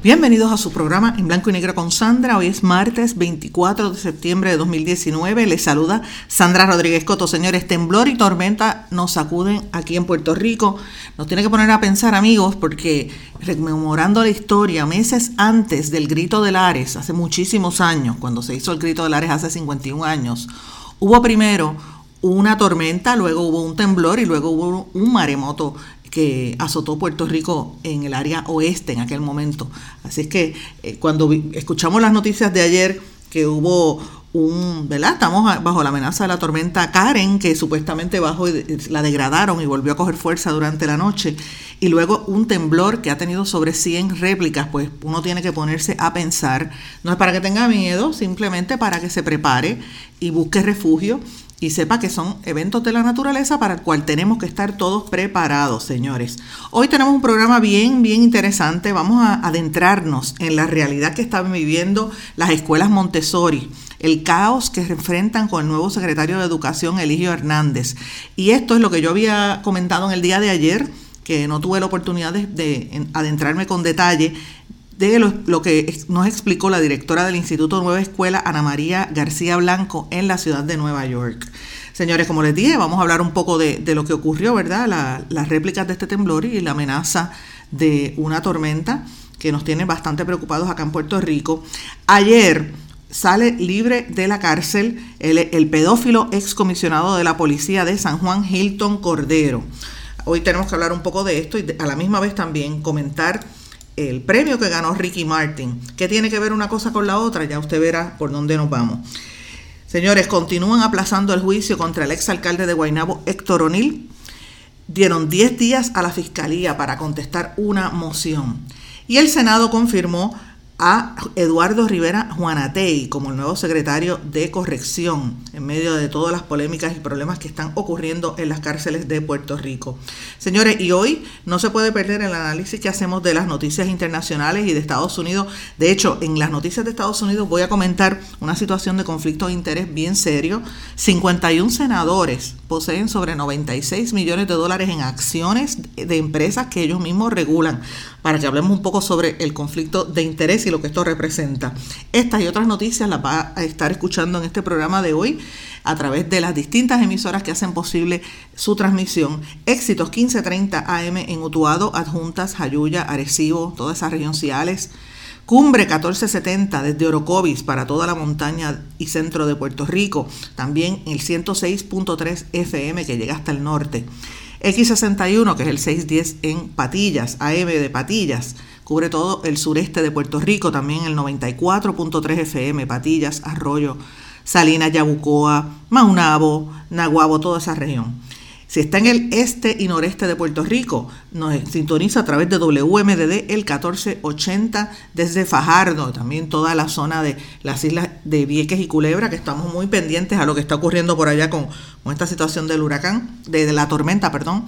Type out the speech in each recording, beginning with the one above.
Bienvenidos a su programa en blanco y negro con Sandra. Hoy es martes 24 de septiembre de 2019. Les saluda Sandra Rodríguez Coto. Señores, temblor y tormenta nos sacuden aquí en Puerto Rico. Nos tiene que poner a pensar, amigos, porque rememorando la historia, meses antes del grito de Lares, hace muchísimos años, cuando se hizo el grito de Lares hace 51 años, hubo primero una tormenta, luego hubo un temblor y luego hubo un maremoto que azotó Puerto Rico en el área oeste en aquel momento. Así es que eh, cuando escuchamos las noticias de ayer que hubo un, ¿verdad? Estamos bajo la amenaza de la tormenta Karen, que supuestamente bajo la degradaron y volvió a coger fuerza durante la noche, y luego un temblor que ha tenido sobre 100 réplicas, pues uno tiene que ponerse a pensar, no es para que tenga miedo, simplemente para que se prepare y busque refugio y sepa que son eventos de la naturaleza para el cual tenemos que estar todos preparados, señores. Hoy tenemos un programa bien, bien interesante. Vamos a adentrarnos en la realidad que están viviendo las escuelas Montessori, el caos que se enfrentan con el nuevo secretario de Educación, Eligio Hernández. Y esto es lo que yo había comentado en el día de ayer, que no tuve la oportunidad de, de adentrarme con detalle de lo, que nos explicó la directora del Instituto Nueva Escuela, Ana María García Blanco, en la ciudad de Nueva York. Señores, como les dije, vamos a hablar un poco de, lo que ocurrió, ¿verdad? las réplicas de este temblor y la amenaza de una tormenta que nos tiene bastante preocupados acá en Puerto Rico. Ayer sale libre de la cárcel el, el pedófilo excomisionado de la policía de San Juan, Hilton Cordero. Hoy tenemos que hablar un poco de esto y a la misma vez también comentar el premio que ganó Ricky Martin. ¿Qué tiene que ver una cosa con la otra? Ya usted verá por dónde nos vamos. Señores, continúan aplazando el juicio contra el exalcalde de Guaynabo, Héctor O'Neill. Dieron 10 días a la fiscalía para contestar una moción. Y el Senado confirmó a Eduardo Rivera Juanatei como el nuevo secretario de corrección en medio de todas las polémicas y problemas que están ocurriendo en las cárceles de Puerto Rico. Señores, y hoy no se puede perder el análisis que hacemos de las noticias internacionales y de Estados Unidos. De hecho, en las noticias de Estados Unidos voy a comentar una situación de conflicto de interés bien serio. 51 senadores poseen sobre 96 millones de dólares en acciones de empresas que ellos mismos regulan para que hablemos un poco sobre el conflicto de interés y lo que esto representa. Estas y otras noticias las va a estar escuchando en este programa de hoy a través de las distintas emisoras que hacen posible su transmisión. Éxitos 1530 AM en Utuado, Adjuntas, Jayuya, Arecibo, toda esa región Ciales. Cumbre 1470 desde Orocovis para toda la montaña y centro de Puerto Rico. También el 106.3 FM que llega hasta el norte. X61, que es el 610 en Patillas, AM de Patillas, cubre todo el sureste de Puerto Rico, también el 94.3 FM, Patillas, Arroyo, Salinas, Yabucoa, Maunabo, Naguabo, toda esa región. Si está en el este y noreste de Puerto Rico, nos sintoniza a través de WMDD el 1480 desde Fajardo, también toda la zona de las islas de Vieques y Culebra, que estamos muy pendientes a lo que está ocurriendo por allá con, con esta situación del huracán, de la tormenta, perdón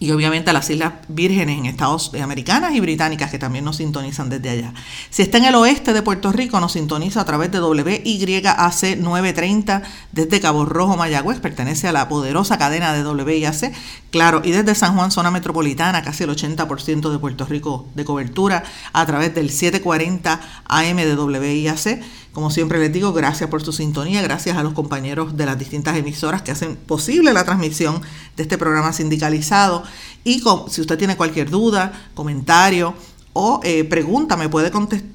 y obviamente a las Islas Vírgenes en Estados Americanas y Británicas que también nos sintonizan desde allá. Si está en el oeste de Puerto Rico, nos sintoniza a través de WYAC 930 desde Cabo Rojo, Mayagüez, pertenece a la poderosa cadena de WIAC, claro, y desde San Juan, zona metropolitana, casi el 80% de Puerto Rico de cobertura, a través del 740 AM de WIAC como siempre les digo, gracias por su sintonía, gracias a los compañeros de las distintas emisoras que hacen posible la transmisión de este programa sindicalizado. Y si usted tiene cualquier duda, comentario o eh, pregunta, me puede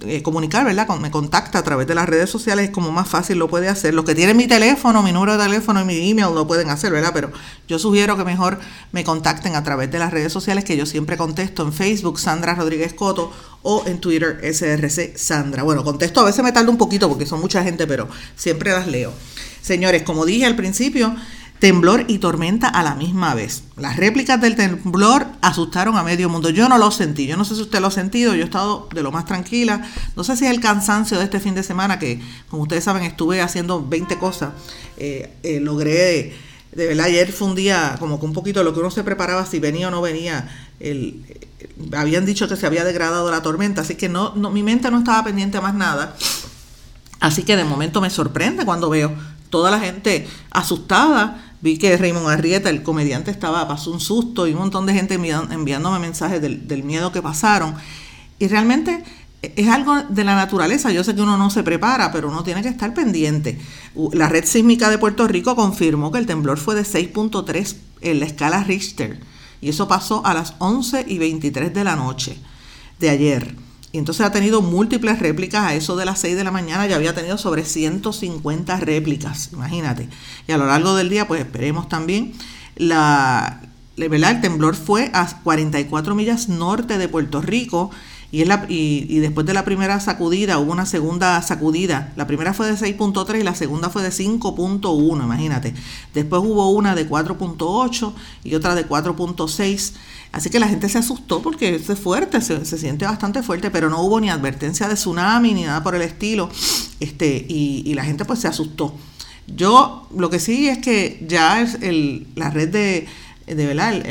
eh, comunicar, ¿verdad? me contacta a través de las redes sociales, es como más fácil lo puede hacer. Los que tienen mi teléfono, mi número de teléfono y mi email lo pueden hacer, ¿verdad? Pero yo sugiero que mejor me contacten a través de las redes sociales que yo siempre contesto en Facebook, Sandra Rodríguez Coto, o en Twitter, SRC Sandra. Bueno, contesto, a veces me tarda un poquito porque son mucha gente, pero siempre las leo. Señores, como dije al principio, temblor y tormenta a la misma vez. Las réplicas del temblor asustaron a medio mundo. Yo no lo sentí, yo no sé si usted lo ha sentido, yo he estado de lo más tranquila. No sé si es el cansancio de este fin de semana que, como ustedes saben, estuve haciendo 20 cosas. Eh, eh, logré, de verdad, ayer fue un día como que un poquito lo que uno se preparaba si venía o no venía. El, habían dicho que se había degradado la tormenta, así que no, no, mi mente no estaba pendiente a más nada. Así que de momento me sorprende cuando veo toda la gente asustada Vi que Raymond Arrieta, el comediante, estaba, pasó un susto y un montón de gente enviándome mensajes del, miedo que pasaron. Y realmente es algo de la naturaleza. Yo sé que uno no se prepara, pero uno tiene que estar pendiente. La red sísmica de Puerto Rico confirmó que el temblor fue de 6.3 en la escala Richter. Y eso pasó a las 11 y 23 de la noche de ayer. Y entonces ha tenido múltiples réplicas a eso de las 6 de la mañana, ya había tenido sobre 150 réplicas, imagínate. Y a lo largo del día, pues esperemos también. La, ¿verdad? El temblor fue a 44 millas norte de Puerto Rico y, y, después de la primera sacudida hubo una segunda sacudida. La primera fue de 6.3 y la segunda fue de 5.1, imagínate. Después hubo una de 4.8 y otra de 4.6. Así que la gente se asustó porque es fuerte, se, siente bastante fuerte, pero no hubo ni advertencia de tsunami ni nada por el estilo. Este, y, la gente pues se asustó. Yo lo que sí es que ya es el, la red de, de verdad,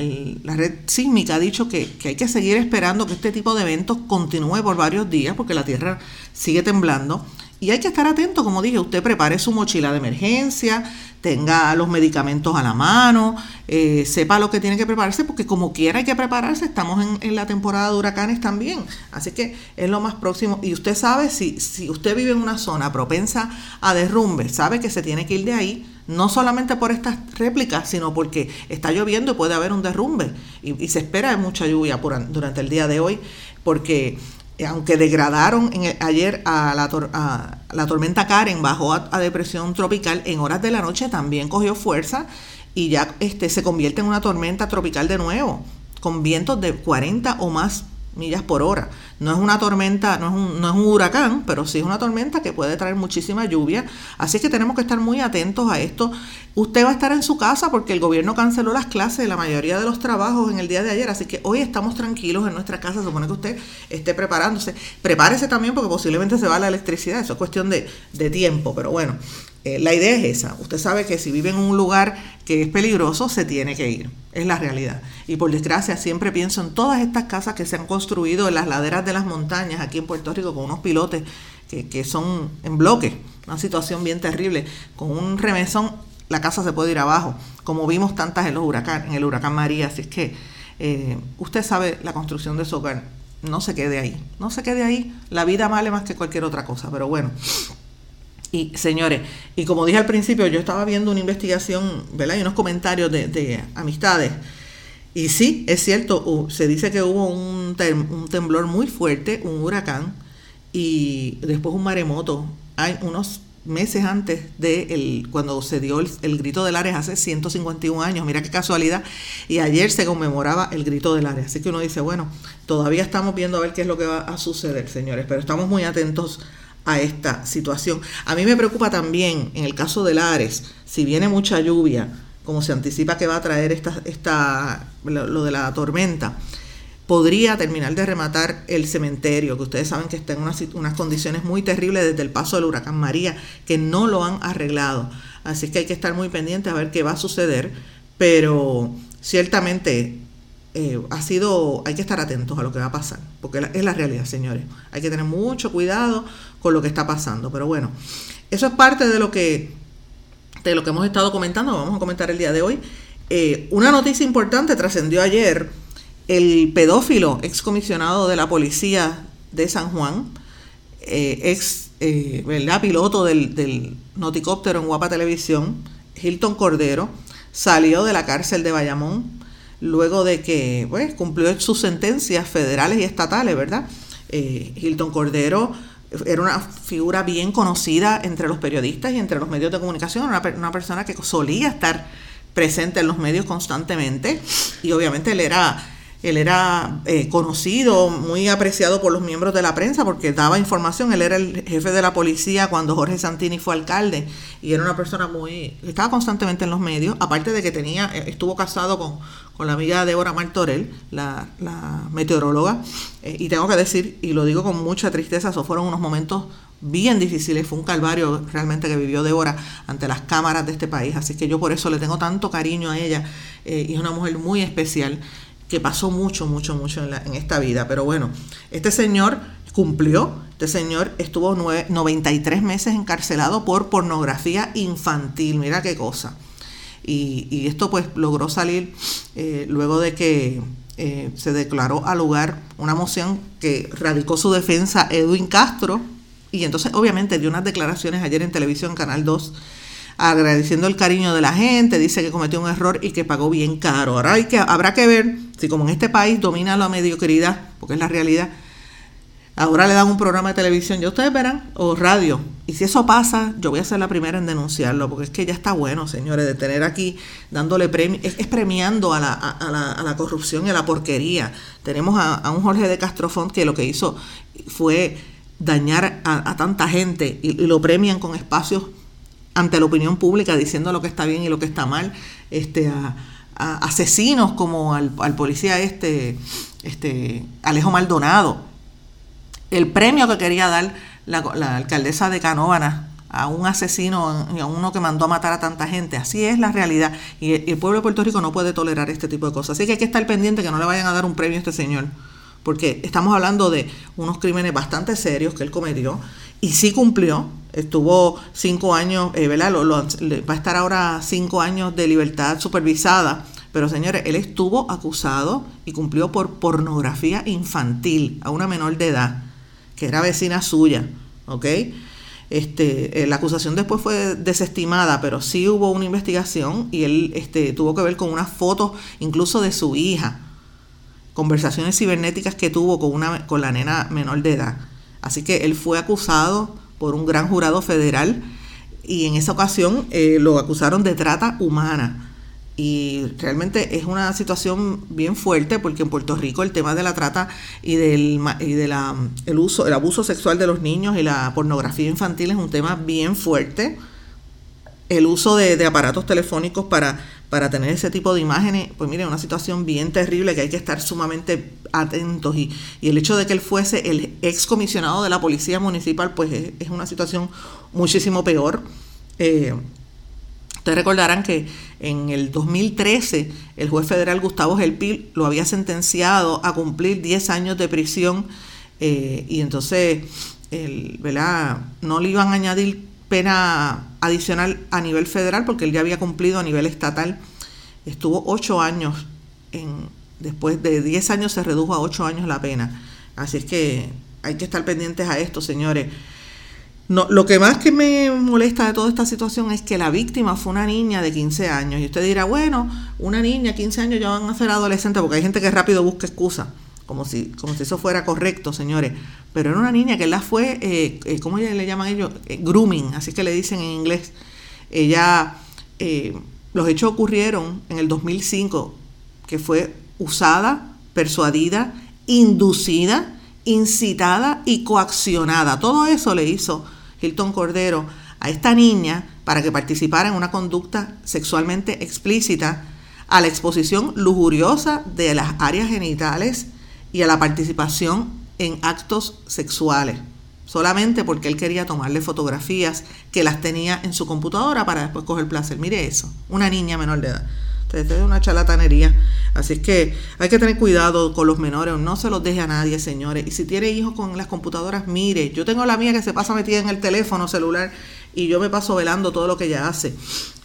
la red sísmica ha dicho que, hay que seguir esperando que este tipo de eventos continúe por varios días porque la Tierra sigue temblando. Y hay que estar atento, como dije, usted prepare su mochila de emergencia, tenga los medicamentos a la mano, eh, sepa lo que tiene que prepararse, porque como quiera hay que prepararse, estamos en, la temporada de huracanes también. Así que es lo más próximo. Y usted sabe, si, si usted vive en una zona propensa a derrumbe, sabe que se tiene que ir de ahí, no solamente por estas réplicas, sino porque está lloviendo y puede haber un derrumbe. Y, se espera mucha lluvia durante el día de hoy, porque eh, aunque degradaron ayer a la, tormenta Karen, bajó a, depresión tropical, en horas de la noche también cogió fuerza y ya este, se convierte en una tormenta tropical de nuevo, con vientos de 40 o más millas por hora. No es una tormenta, no es, un, no es un huracán, pero sí es una tormenta que puede traer muchísima lluvia. Así que tenemos que estar muy atentos a esto. Usted va a estar en su casa porque el gobierno canceló las clases la mayoría de los trabajos en el día de ayer. Así que hoy estamos tranquilos en nuestra casa. Supone que usted esté preparándose. Prepárese también porque posiblemente se va la electricidad. Eso es cuestión de, de tiempo. Pero bueno, eh, la idea es esa. Usted sabe que si vive en un lugar que es peligroso, se tiene que ir. Es la realidad. Y por desgracia, siempre pienso en todas estas casas que se han construido en las laderas de las montañas aquí en Puerto Rico con unos pilotes que, son en bloque. Una situación bien terrible. Con un remesón, la casa se puede ir abajo, como vimos tantas en, los huracán, en el huracán María. Así es que eh, usted sabe la construcción de su hogar. No se quede ahí. No se quede ahí. La vida vale más que cualquier otra cosa. Pero bueno. Y señores, y como dije al principio, yo estaba viendo una investigación, ¿verdad? Y unos comentarios de, amistades. Y sí, es cierto, se dice que hubo un, temblor muy fuerte, un huracán, y después un maremoto. Hay unos meses antes de el, cuando se dio el, grito del Ares hace 151 años, mira qué casualidad, y ayer se conmemoraba el grito del Ares. Así que uno dice, bueno, todavía estamos viendo a ver qué es lo que va a suceder, señores, pero estamos muy atentos a esta situación. A mí me preocupa también, en el caso de Lares, si viene mucha lluvia, como se anticipa que va a traer esta, esta, lo, de la tormenta, podría terminar de rematar el cementerio, que ustedes saben que está en unas, unas condiciones muy terribles desde el paso del huracán María, que no lo han arreglado. Así que hay que estar muy pendientes a ver qué va a suceder, pero ciertamente eh, ha sido, hay que estar atentos a lo que va a pasar, porque es la realidad, señores. Hay que tener mucho cuidado con lo que está pasando. Pero bueno, eso es parte de lo que, de lo que hemos estado comentando, vamos a comentar el día de hoy. Eh, una noticia importante trascendió ayer. El pedófilo excomisionado de la policía de San Juan, eh, ex piloto del, del noticóptero en Guapa Televisión, Hilton Cordero, salió de la cárcel de Bayamón luego de que pues, cumplió sus sentencias federales y estatales, ¿verdad? Eh, Hilton Cordero era una figura bien conocida entre los periodistas y entre los medios de comunicación, una, una persona que solía estar presente en los medios constantemente y obviamente él era él era eh, conocido, muy apreciado por los miembros de la prensa porque daba información. Él era el jefe de la policía cuando Jorge Santini fue alcalde y era una persona muy. estaba constantemente en los medios, aparte de que tenía eh, estuvo casado con, con la amiga Débora Martorell, la, meteoróloga. Eh, y tengo que decir, y lo digo con mucha tristeza, esos fueron unos momentos bien difíciles, fue un calvario realmente que vivió Débora ante las cámaras de este país, así que yo por eso le tengo tanto cariño a ella y es una mujer muy especial que pasó mucho, mucho, mucho en, esta vida. Pero bueno, este señor cumplió, este señor estuvo 93 meses encarcelado por pornografía infantil, mira qué cosa. Y, esto pues logró salir eh, luego de que eh, se declaró al lugar una moción que radicó su defensa Edwin Castro y entonces obviamente dio unas declaraciones ayer en televisión Canal 2 agradeciendo el cariño de la gente, dice que cometió un error y que pagó bien caro. Ahora hay que, habrá que ver si como en este país domina la mediocridad, porque es la realidad, ahora le dan un programa de televisión, ya ustedes verán, o radio. Y si eso pasa, yo voy a ser la primera en denunciarlo, porque es que ya está bueno, señores, de tener aquí dándole premio, es, premiando a la, a, la, a la, corrupción y a la porquería. Tenemos a, un Jorge de Castrofont que lo que hizo fue dañar a, tanta gente y lo premian con espacios ante la opinión pública diciendo lo que está bien y lo que está mal, este, a, asesinos como al, policía este, este, Alejo Maldonado. El premio que quería dar la, alcaldesa de Canóvana a un asesino, a uno que mandó a matar a tanta gente. Así es la realidad. Y el, pueblo de Puerto Rico no puede tolerar este tipo de cosas. Así que hay que estar pendiente que no le vayan a dar un premio a este señor. Porque estamos hablando de unos crímenes bastante serios que él cometió y sí cumplió, estuvo cinco años, eh, ¿verdad? va a estar ahora cinco años de libertad supervisada, pero señores, él estuvo acusado y cumplió por pornografía infantil a una menor de edad, que era vecina suya, ¿ok? Este, eh, la acusación después fue desestimada, pero sí hubo una investigación y él este, tuvo que ver con unas fotos incluso de su hija, conversaciones cibernéticas que tuvo con, una, con la nena menor de edad. Así que él fue acusado por un gran jurado federal y en esa ocasión eh, lo acusaron de trata humana. Y realmente es una situación bien fuerte porque en Puerto Rico el tema de la trata y del y de la, el uso, el abuso sexual de los niños y la pornografía infantil es un tema bien fuerte. El uso de aparatos telefónicos para para tener ese tipo de imágenes, pues mire, una situación bien terrible que hay que estar sumamente atentos y, el hecho de que él fuese el excomisionado de la Policía Municipal, pues es, una situación muchísimo peor. Eh, ustedes recordarán que en el 2013 el juez federal Gustavo Gelpil lo había sentenciado a cumplir 10 años de prisión eh, y entonces el, no le iban a añadir pena adicional a nivel federal porque él ya había cumplido a nivel estatal. Estuvo ocho años, en, después de diez años se redujo a ocho años la pena. Así es que hay que estar pendientes a esto, señores. Lo que más que me molesta de toda esta situación es que la víctima fue una niña de 15 años. Y usted dirá, bueno, una niña, 15 años ya van a ser adolescente porque hay gente que rápido busca excusa como si, como si eso fuera correcto, señores. Pero era una niña que la fue, eh, eh ¿cómo le llaman ellos? Eh, grooming, así que le dicen en inglés. Ella, los hechos ocurrieron en el 2005, que fue usada, persuadida, inducida, incitada y coaccionada. Todo eso le hizo Hilton Cordero a esta niña para que participara en una conducta sexualmente explícita a la exposición lujuriosa de las áreas genitales y a la participación en actos sexuales, solamente porque él quería tomarle fotografías que las tenía en su computadora para después coger placer. Mire eso, una niña menor de edad. Entonces, es una charlatanería. Así es que hay que tener cuidado con los menores, no se los deje a nadie, señores. Y si tiene hijos con las computadoras, mire, yo tengo la mía que se pasa metida en el teléfono celular y yo me paso velando todo lo que ella hace,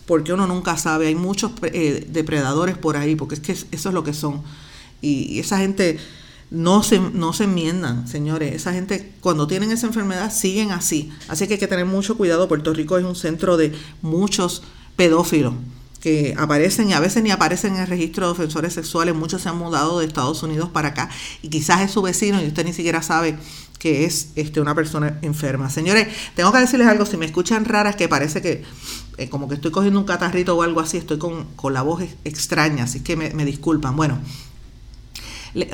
porque uno nunca sabe, hay muchos eh, depredadores por ahí, porque es que eso es lo que son. y esa gente no se, no se enmiendan, señores. Esa gente, cuando tienen esa enfermedad, siguen así. Así que hay que tener mucho cuidado. Puerto Rico es un centro de muchos pedófilos que aparecen y a veces ni aparecen en el registro de ofensores sexuales. Muchos se han mudado de Estados Unidos para acá y quizás es su vecino y usted ni siquiera sabe que es este, una persona enferma. Señores, tengo que decirles algo, si me escuchan raras, que parece que eh, como que estoy cogiendo un catarrito o algo así, estoy con, la voz extraña, así que me disculpan. Bueno,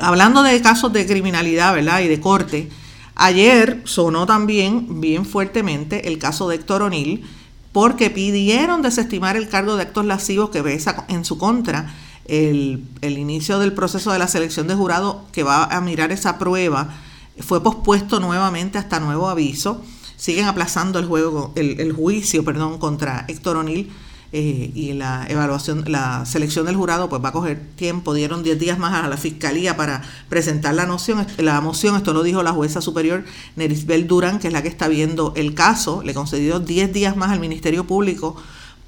hablando de casos de criminalidad, ¿verdad? Y de corte, ayer sonó también bien fuertemente el caso de Héctor O'Neill, porque pidieron desestimar el cargo de actos lascivos que pesa en su contra el, inicio del proceso de la selección de jurado que va a mirar esa prueba fue pospuesto nuevamente hasta nuevo aviso. Siguen aplazando el, juego, el, el juicio perdón, contra Héctor O'Neill eh, y la evaluación, la selección del jurado pues va a coger tiempo. Dieron 10 días más a la fiscalía para presentar la, noción, la moción. Esto lo dijo la jueza superior Nerisbel Durán, que es la que está viendo el caso. Le concedió 10 días más al Ministerio Público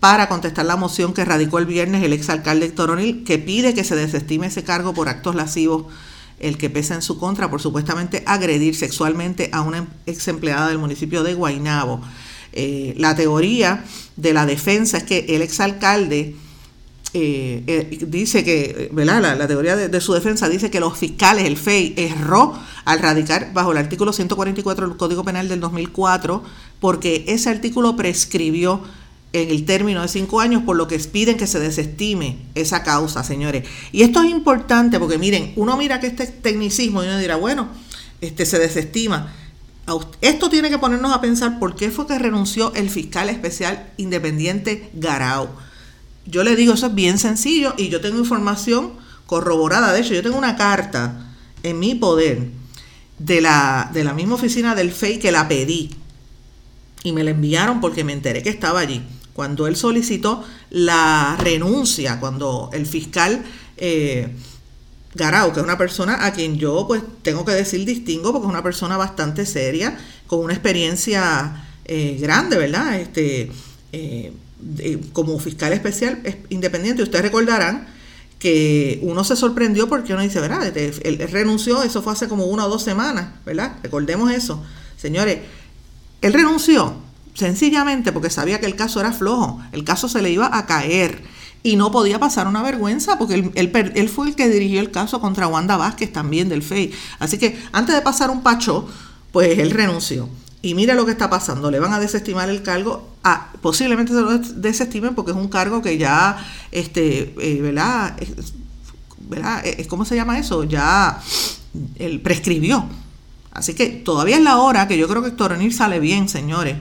para contestar la moción que radicó el viernes el exalcalde Héctor O'Neill, que pide que se desestime ese cargo por actos lascivos, el que pesa en su contra por supuestamente agredir sexualmente a una ex empleada del municipio de Guaynabo. Eh, la teoría de la defensa es que el exalcalde eh, eh, dice que, ¿verdad? La, teoría de, su defensa dice que los fiscales, el FEI, erró al radicar bajo el artículo 144 del Código Penal del 2004 porque ese artículo prescribió en el término de cinco años, por lo que piden que se desestime esa causa, señores. Y esto es importante porque miren, uno mira que este tecnicismo y uno dirá, bueno, este se desestima. Esto tiene que ponernos a pensar por qué fue que renunció el fiscal especial independiente Garau. Yo le digo, eso es bien sencillo y yo tengo información corroborada. De hecho, yo tengo una carta en mi poder de la, de la misma oficina del FEI que la pedí y me la enviaron porque me enteré que estaba allí cuando él solicitó la renuncia, cuando el fiscal eh, Garau, que es una persona a quien yo pues tengo que decir distingo porque es una persona bastante seria, con una experiencia eh, grande, ¿verdad? Este, eh, como fiscal especial independiente, ustedes recordarán que uno se sorprendió porque uno dice, ¿verdad? Este, él renunció, eso fue hace como una o dos semanas, ¿verdad? Recordemos eso. Señores, él renunció sencillamente porque sabía que el caso era flojo, el caso se le iba a caer y no podía pasar una vergüenza porque él, fue el que dirigió el caso contra Wanda Vázquez también del FEI. Así que antes de pasar un pacho, pues él renunció. Y mire lo que está pasando, le van a desestimar el cargo, ah, posiblemente se lo desestimen porque es un cargo que ya, este, eh, ¿verdad? ¿verdad? Eh, ¿Cómo se llama eso? Ya él prescribió. Así que todavía es la hora que yo creo que Héctor sale bien, señores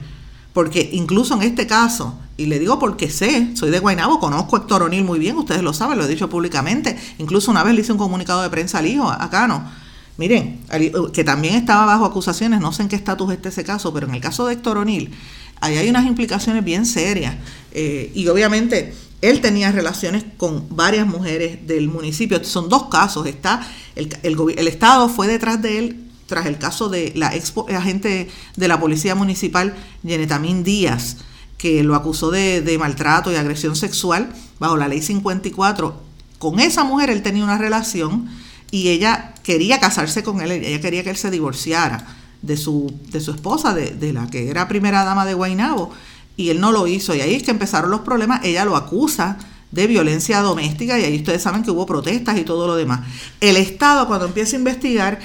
porque incluso en este caso, y le digo porque sé, soy de Guaynabo, conozco a Héctor O'Neill muy bien, ustedes lo saben, lo he dicho públicamente, incluso una vez le hice un comunicado de prensa al hijo, acá no. Miren, que también estaba bajo acusaciones, no sé en qué estatus está ese caso, pero en el caso de Héctor O'Neill, ahí hay unas implicaciones bien serias. Eh, y obviamente él tenía relaciones con varias mujeres del municipio. Son dos casos. Está el, el Estado fue detrás de él tras el caso de la ex agente de la Policía Municipal, Yenetamín Díaz, que lo acusó de, maltrato y agresión sexual bajo la ley 54. Con esa mujer él tenía una relación y ella quería casarse con él, ella quería que él se divorciara de su, de su esposa, de, de la que era primera dama de Guainabo, y él no lo hizo. Y ahí es que empezaron los problemas, ella lo acusa de violencia doméstica y ahí ustedes saben que hubo protestas y todo lo demás. El Estado cuando empieza a investigar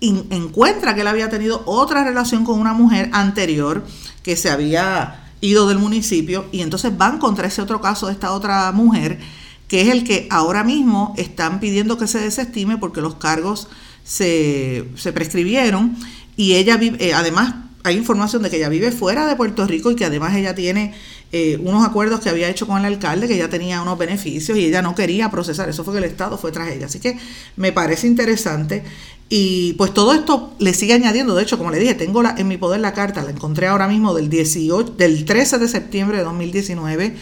encuentra que él había tenido otra relación con una mujer anterior que se había ido del municipio y entonces van contra ese otro caso de esta otra mujer que es el que ahora mismo están pidiendo que se desestime porque los cargos se, se prescribieron y ella vive, eh, además hay información de que ella vive fuera de Puerto Rico y que además ella tiene eh, unos acuerdos que había hecho con el alcalde, que ella tenía unos beneficios y ella no quería procesar. Eso fue que el Estado fue tras ella. Así que me parece interesante. Y pues todo esto le sigue añadiendo. De hecho, como le dije, tengo la, en mi poder la carta, la encontré ahora mismo del, 18, del 13 de septiembre de 2019.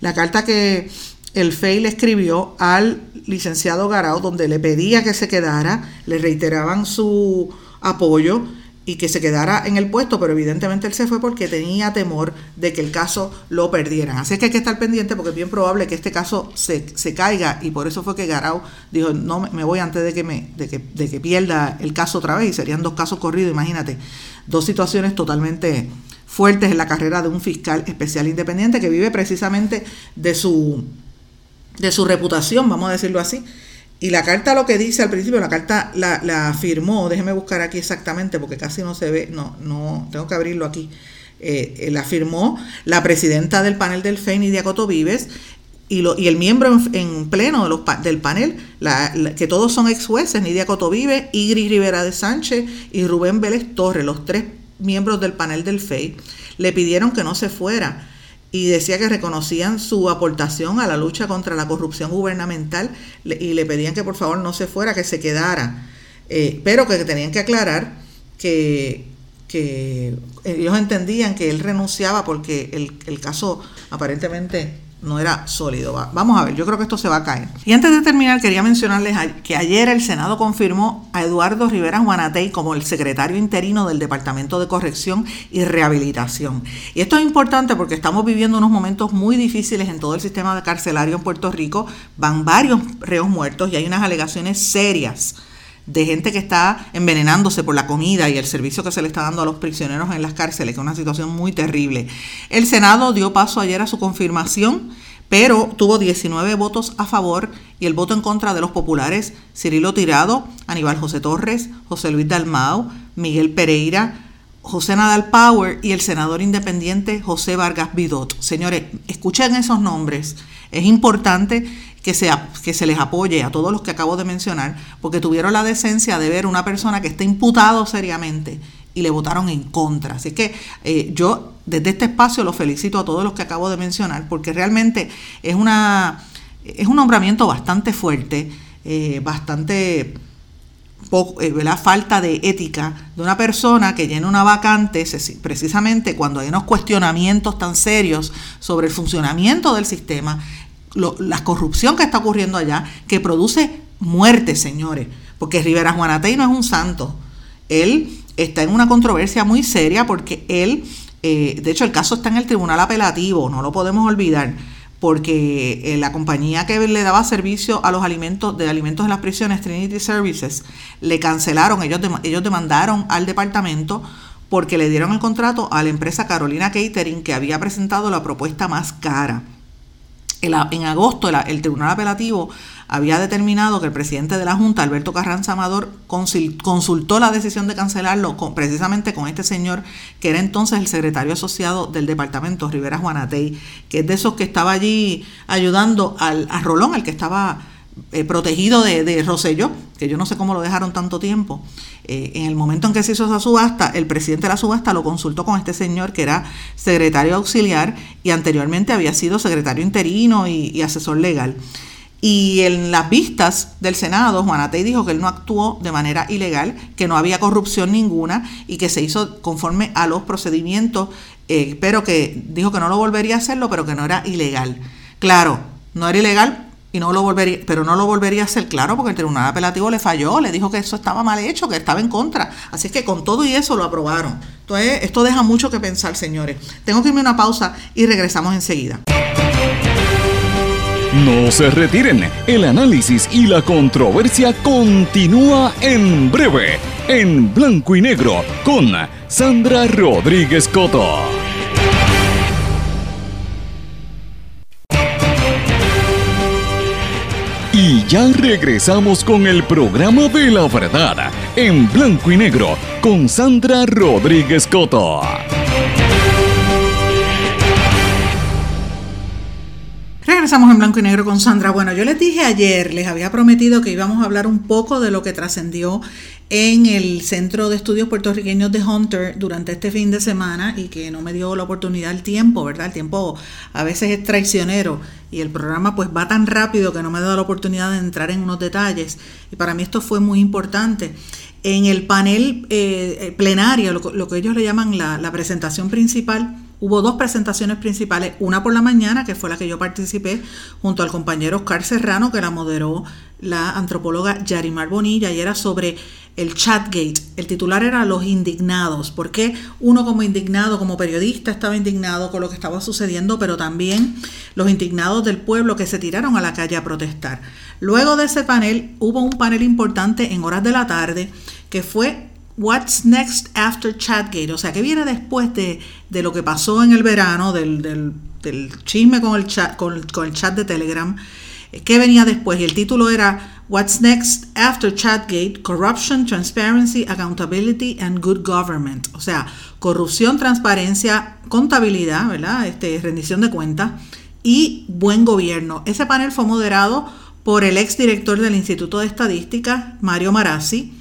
La carta que el FEI le escribió al licenciado Garao, donde le pedía que se quedara, le reiteraban su apoyo y que se quedara en el puesto, pero evidentemente él se fue porque tenía temor de que el caso lo perdieran. Así es que hay que estar pendiente porque es bien probable que este caso se, se caiga y por eso fue que Garau dijo, no me voy antes de que, me, de que, de que pierda el caso otra vez y serían dos casos corridos, imagínate, dos situaciones totalmente fuertes en la carrera de un fiscal especial independiente que vive precisamente de su, de su reputación, vamos a decirlo así, y la carta lo que dice al principio, la carta la, la firmó, déjeme buscar aquí exactamente porque casi no se ve, no, no, tengo que abrirlo aquí. Eh, eh, la firmó la presidenta del panel del FEI, Nidia Coto Vives, y, lo, y el miembro en, pleno de los, del panel, que todos son ex jueces, Nidia Cotovive, Igri Rivera de Sánchez y Rubén Vélez Torres, los tres miembros del panel del FEI, le pidieron que no se fuera y decía que reconocían su aportación a la lucha contra la corrupción gubernamental y le pedían que por favor no se fuera, que se quedara, eh, pero que tenían que aclarar que, que ellos entendían que él renunciaba porque el, el caso aparentemente no era sólido. Vamos a ver, yo creo que esto se va a caer. Y antes de terminar, quería mencionarles que ayer el Senado confirmó a Eduardo Rivera Juanatey como el secretario interino del Departamento de Corrección y Rehabilitación. Y esto es importante porque estamos viviendo unos momentos muy difíciles en todo el sistema carcelario en Puerto Rico. Van varios reos muertos y hay unas alegaciones serias de gente que está envenenándose por la comida y el servicio que se le está dando a los prisioneros en las cárceles, que es una situación muy terrible. El Senado dio paso ayer a su confirmación, pero tuvo 19 votos a favor y el voto en contra de los populares Cirilo Tirado, Aníbal José Torres, José Luis Dalmau, Miguel Pereira, José Nadal Power y el senador independiente José Vargas Bidot. Señores, escuchen esos nombres. Es importante que se, que se les apoye a todos los que acabo de mencionar, porque tuvieron la decencia de ver una persona que está imputado seriamente y le votaron en contra. Así que eh, yo desde este espacio los felicito a todos los que acabo de mencionar, porque realmente es, una, es un nombramiento bastante fuerte, eh, bastante poco, eh, la falta de ética de una persona que llena una vacante precisamente cuando hay unos cuestionamientos tan serios sobre el funcionamiento del sistema la corrupción que está ocurriendo allá, que produce muerte, señores. Porque Rivera Juanatey no es un santo. Él está en una controversia muy seria porque él, eh, de hecho el caso está en el tribunal apelativo, no lo podemos olvidar, porque eh, la compañía que le daba servicio a los alimentos de alimentos en las prisiones, Trinity Services, le cancelaron, ellos, ellos demandaron al departamento porque le dieron el contrato a la empresa Carolina Catering que había presentado la propuesta más cara en agosto el, Tribunal Apelativo había determinado que el presidente de la Junta, Alberto Carranza Amador, consultó la decisión de cancelarlo precisamente con este señor, que era entonces el secretario asociado del departamento, Rivera Juanatey, que es de esos que estaba allí ayudando al, a Rolón, el que estaba eh, protegido de, de que yo no sé cómo lo dejaron tanto tiempo. Eh, en el momento en que se hizo esa subasta, el presidente de la subasta lo consultó con este señor que era secretario auxiliar y anteriormente había sido secretario interino y, asesor legal. Y en las vistas del Senado, Juanatey dijo que él no actuó de manera ilegal, que no había corrupción ninguna y que se hizo conforme a los procedimientos, eh, pero que dijo que no lo volvería a hacerlo, pero que no era ilegal. Claro, no era ilegal y no lo volvería, pero no lo volvería a hacer claro porque el tribunal apelativo le falló, le dijo que eso estaba mal hecho, que estaba en contra. Así es que con todo y eso lo aprobaron. Entonces, esto deja mucho que pensar, señores. Tengo que irme a una pausa y regresamos enseguida. No se retiren, el análisis y la controversia continúa en breve, en blanco y negro, con Sandra Rodríguez Coto. Y ya regresamos con el programa de la verdad, en blanco y negro, con Sandra Rodríguez Coto. Regresamos en blanco y negro con Sandra. Bueno, yo les dije ayer, les había prometido que íbamos a hablar un poco de lo que trascendió en el Centro de Estudios Puertorriqueños de Hunter durante este fin de semana y que no me dio la oportunidad el tiempo, ¿verdad? El tiempo a veces es traicionero y el programa pues va tan rápido que no me da la oportunidad de entrar en unos detalles y para mí esto fue muy importante. En el panel eh, eh, plenario, lo, que ellos le llaman la, la presentación principal, Hubo dos presentaciones principales, una por la mañana, que fue la que yo participé, junto al compañero Oscar Serrano, que la moderó la antropóloga Yarimar Bonilla, y era sobre el Chatgate. El titular era Los indignados, porque uno como indignado, como periodista, estaba indignado con lo que estaba sucediendo, pero también los indignados del pueblo que se tiraron a la calle a protestar. Luego de ese panel hubo un panel importante en horas de la tarde que fue What's Next After Chatgate, o sea, ¿qué viene después de, lo que pasó en el verano, del, del, chisme con el, chat, con, con el chat de Telegram? ¿Qué venía después? Y el título era What's Next After Chatgate, Corruption, Transparency, Accountability and Good Government. O sea, corrupción, transparencia, contabilidad, ¿verdad? Este, rendición de cuentas y buen gobierno. Ese panel fue moderado por el ex director del Instituto de Estadística, Mario Marazzi,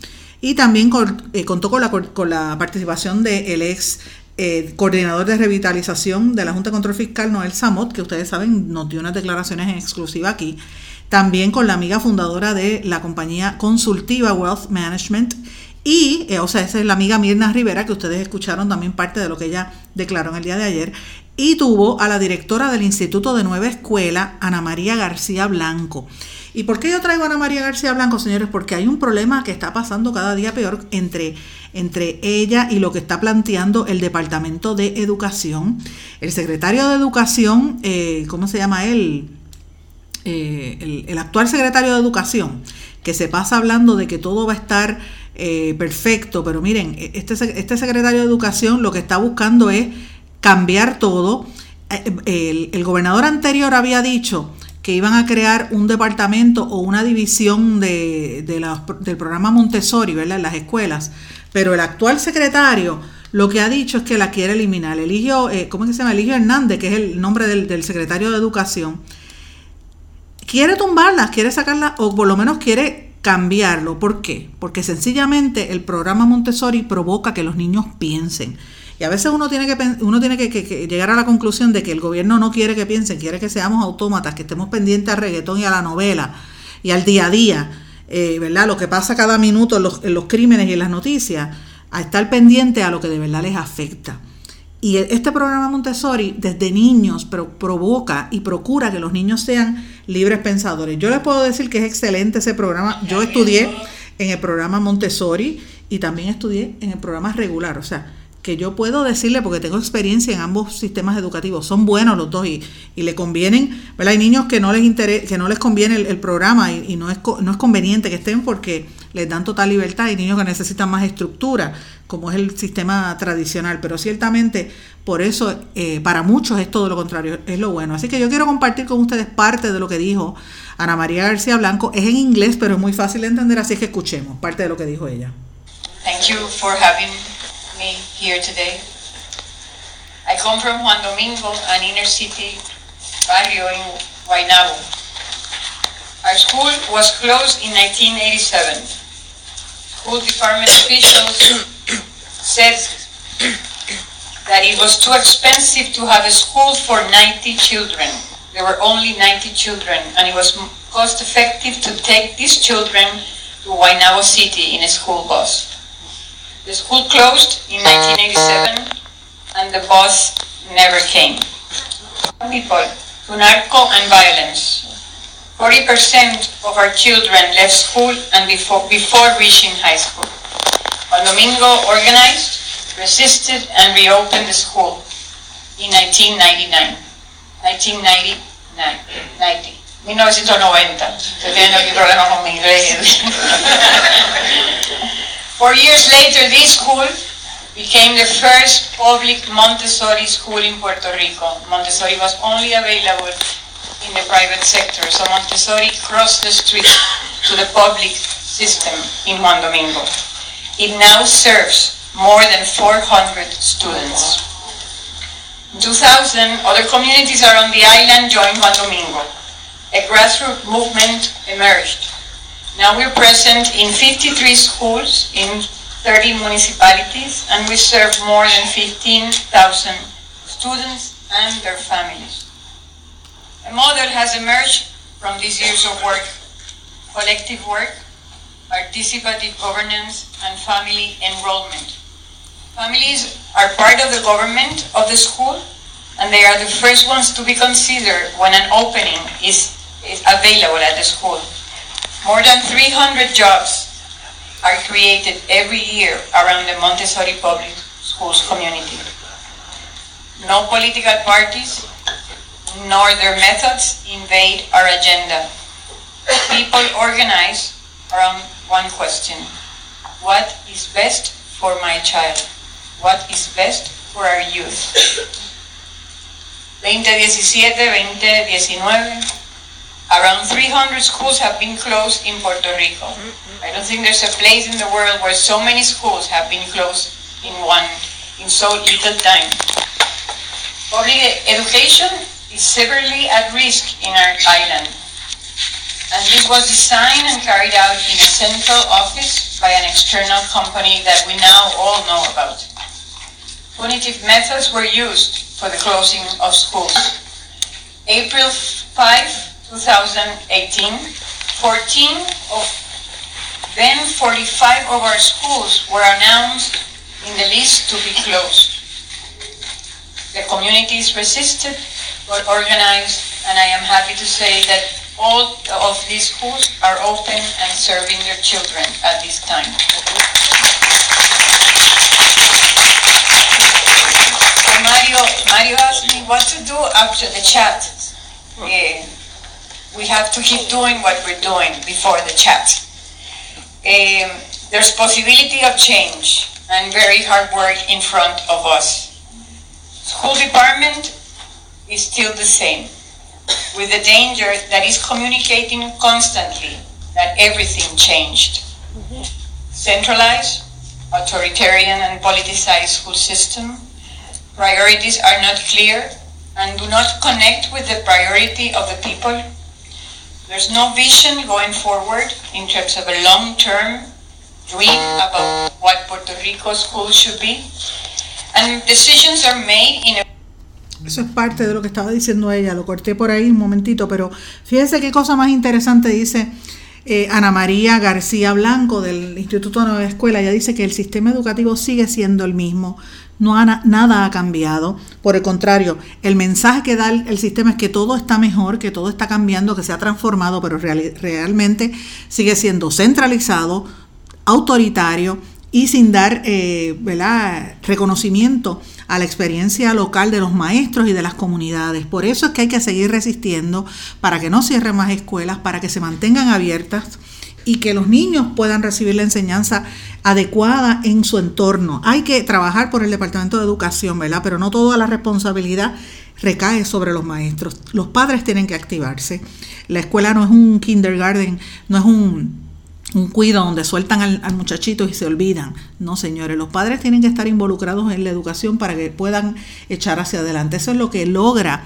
y también eh, contó con la, con la participación del ex eh, coordinador de revitalización de la Junta de Control Fiscal, Noel Samot, que ustedes saben, nos dio unas declaraciones en exclusiva aquí. También con la amiga fundadora de la compañía consultiva Wealth Management. Y, eh, o sea, esa es la amiga Mirna Rivera, que ustedes escucharon también parte de lo que ella declaró en el día de ayer. Y tuvo a la directora del Instituto de Nueva Escuela, Ana María García Blanco. ¿Y por qué yo traigo a Ana María García Blanco, señores? Porque hay un problema que está pasando cada día peor entre, entre ella y lo que está planteando el Departamento de Educación. El secretario de Educación, eh, ¿cómo se llama él? Eh, el, actual secretario de Educación, que se pasa hablando de que todo va a estar eh, perfecto, pero miren, este, este secretario de Educación lo que está buscando es cambiar todo. El, el gobernador anterior había dicho que iban a crear un departamento o una división de, del programa Montessori, ¿verdad? En las escuelas. Pero el actual secretario lo que ha dicho es que la quiere eliminar. Eligio, eh, ¿cómo es que se llama? Eligio Hernández, que es el nombre del, del secretario de Educación. Quiere tumbarlas, quiere sacarlas, o por lo menos quiere cambiarlo. ¿Por qué? Porque sencillamente el programa Montessori provoca que los niños piensen. Y a veces uno tiene, que, uno tiene que, llegar a la conclusión de que el gobierno no quiere que piensen, quiere que seamos autómatas, que estemos pendientes al reggaetón y a la novela y al día a día, eh, ¿verdad? Lo que pasa cada minuto en los, en los crímenes y en las noticias, a estar pendiente a lo que de verdad les afecta. Y e, este programa Montessori desde niños provoca y procura que los niños sean libres pensadores. Yo les puedo decir que es excelente ese programa. Yo estudié en el programa Montessori y también estudié en el programa regular. O sea, que yo puedo decirle, porque tengo experiencia en ambos sistemas educativos, son buenos los dos y, y le convienen, ¿verdad? Hay niños que no les interesa, que no les conviene el, programa y, no, es, no es conveniente que estén porque les dan total libertad. Hay niños que necesitan más estructura, como es el sistema tradicional, pero ciertamente por eso eh, para muchos es todo lo contrario, es lo bueno. Así que yo quiero compartir con ustedes parte de lo que dijo Ana María García Blanco. Es en inglés, pero es muy fácil de entender, así que escuchemos parte de lo que dijo ella. Thank you for having me here today. I come from Juan Domingo, an inner city barrio in Guaynabo. Our school was closed in 1987. School department officials said that it was too expensive to have a school for 90 children. There were only 90 children, and it was cost effective to take these children to Guaynabo City in a school bus. The school closed in 1987 and the bus never came. People to narco and violence. 40% of our children left school and before, before reaching high school. Juan Domingo organized, resisted, and reopened the school in 1999. 1999. 90. 1990. Se tiene aquí problemas con mi inglés. Four years later, this school became the first public Montessori school in Puerto Rico. Montessori was only available in the private sector, so Montessori crossed the street to the public system in Juan Domingo. It now serves more than 400 students. In 2000, other communities around the island joined Juan Domingo. A grassroots movement emerged now we're present in 53 schools in 30 municipalities and we serve more than 15,000 students and their families. A model has emerged from these years of work, collective work, participative governance, and family enrollment. Families are part of the government of the school and they are the first ones to be considered when an opening is, is available at the school. More than 300 jobs are created every year around the Montessori Public Schools community. No political parties nor their methods invade our agenda. People organize around one question. What is best for my child? What is best for our youth? 2017, 2019, Around 300 schools have been closed in Puerto Rico. Mm-hmm. I don't think there's a place in the world where so many schools have been closed in one, in so little time. Public education is severely at risk in our island. And this was designed and carried out in a central office by an external company that we now all know about. Punitive methods were used for the closing of schools. April 5, 2018, 14 of then 45 of our schools were announced in the list to be closed. The communities resisted, but organized, and I am happy to say that all of these schools are open and serving their children at this time. So Mario, Mario asked me what to do after the chat. Uh, we have to keep doing what we're doing before the chat. Um, there's possibility of change and very hard work in front of us. School department is still the same with the danger that is communicating constantly that everything changed. Centralized, authoritarian and politicized school system, priorities are not clear and do not connect with the priority of the people. There's no vision going forward in terms of a long-term dream about what Puerto Rico schools should be. And decisions are made in a Eso es parte de lo que estaba diciendo ella, lo corté por ahí un momentito, pero fíjense qué cosa más interesante dice eh, Ana María García Blanco del Instituto Nueva Escuela. Ella dice que el sistema educativo sigue siendo el mismo, no nada ha cambiado. Por el contrario, el mensaje que da el, sistema es que todo está mejor, que todo está cambiando, que se ha transformado, pero realmente sigue siendo centralizado, autoritario y sin dar eh, reconocimiento a la experiencia local de los maestros y de las comunidades. Por eso es que hay que seguir resistiendo para que no cierren más escuelas, para que se mantengan abiertas y que los niños puedan recibir la enseñanza adecuada en su entorno. Hay que trabajar por el Departamento de Educación, ¿verdad? Pero no toda la responsabilidad recae sobre los maestros. Los padres tienen que activarse. La escuela no es un kindergarten, no es un un cuido donde sueltan al, muchachito y se olvidan. No, señores, los padres tienen que estar involucrados en la educación para que puedan echar hacia adelante. Eso es lo que logra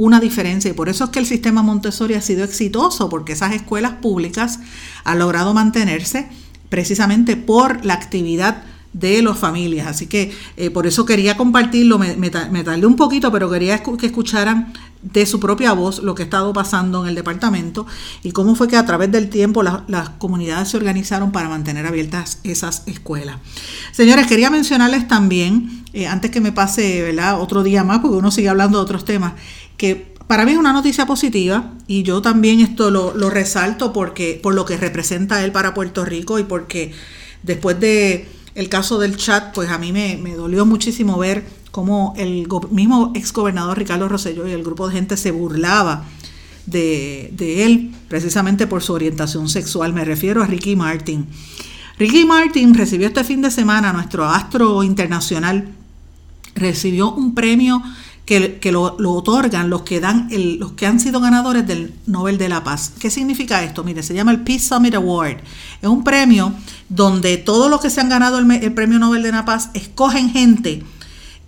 una diferencia y por eso es que el sistema Montessori ha sido exitoso, porque esas escuelas públicas han logrado mantenerse precisamente por la actividad de las familias. Así que eh, por eso quería compartirlo, me, me, tardé un poquito, pero quería que escucharan de su propia voz lo que ha estado pasando en el departamento y cómo fue que a través del tiempo las comunidades se organizaron para mantener abiertas esas escuelas. Señores, quería mencionarles también, eh, antes que me pase otro día más, porque uno sigue hablando de otros temas, que para mí es una noticia positiva y yo también esto lo, resalto porque, por lo que representa él para Puerto Rico y porque después de el caso del chat, pues a mí me, dolió muchísimo ver cómo el mismo exgobernador Ricardo Rosselló y el grupo de gente se burlaba de, él precisamente por su orientación sexual. Me refiero a Ricky Martin. Ricky Martin recibió este fin de semana, nuestro astro internacional, recibió un premio que, lo, otorgan los que, dan los que han sido ganadores del Nobel de la Paz. ¿Qué significa esto? Mire, se llama el Peace Summit Award. Es un premio donde todos los que se han ganado el, premio Nobel de la Paz escogen gente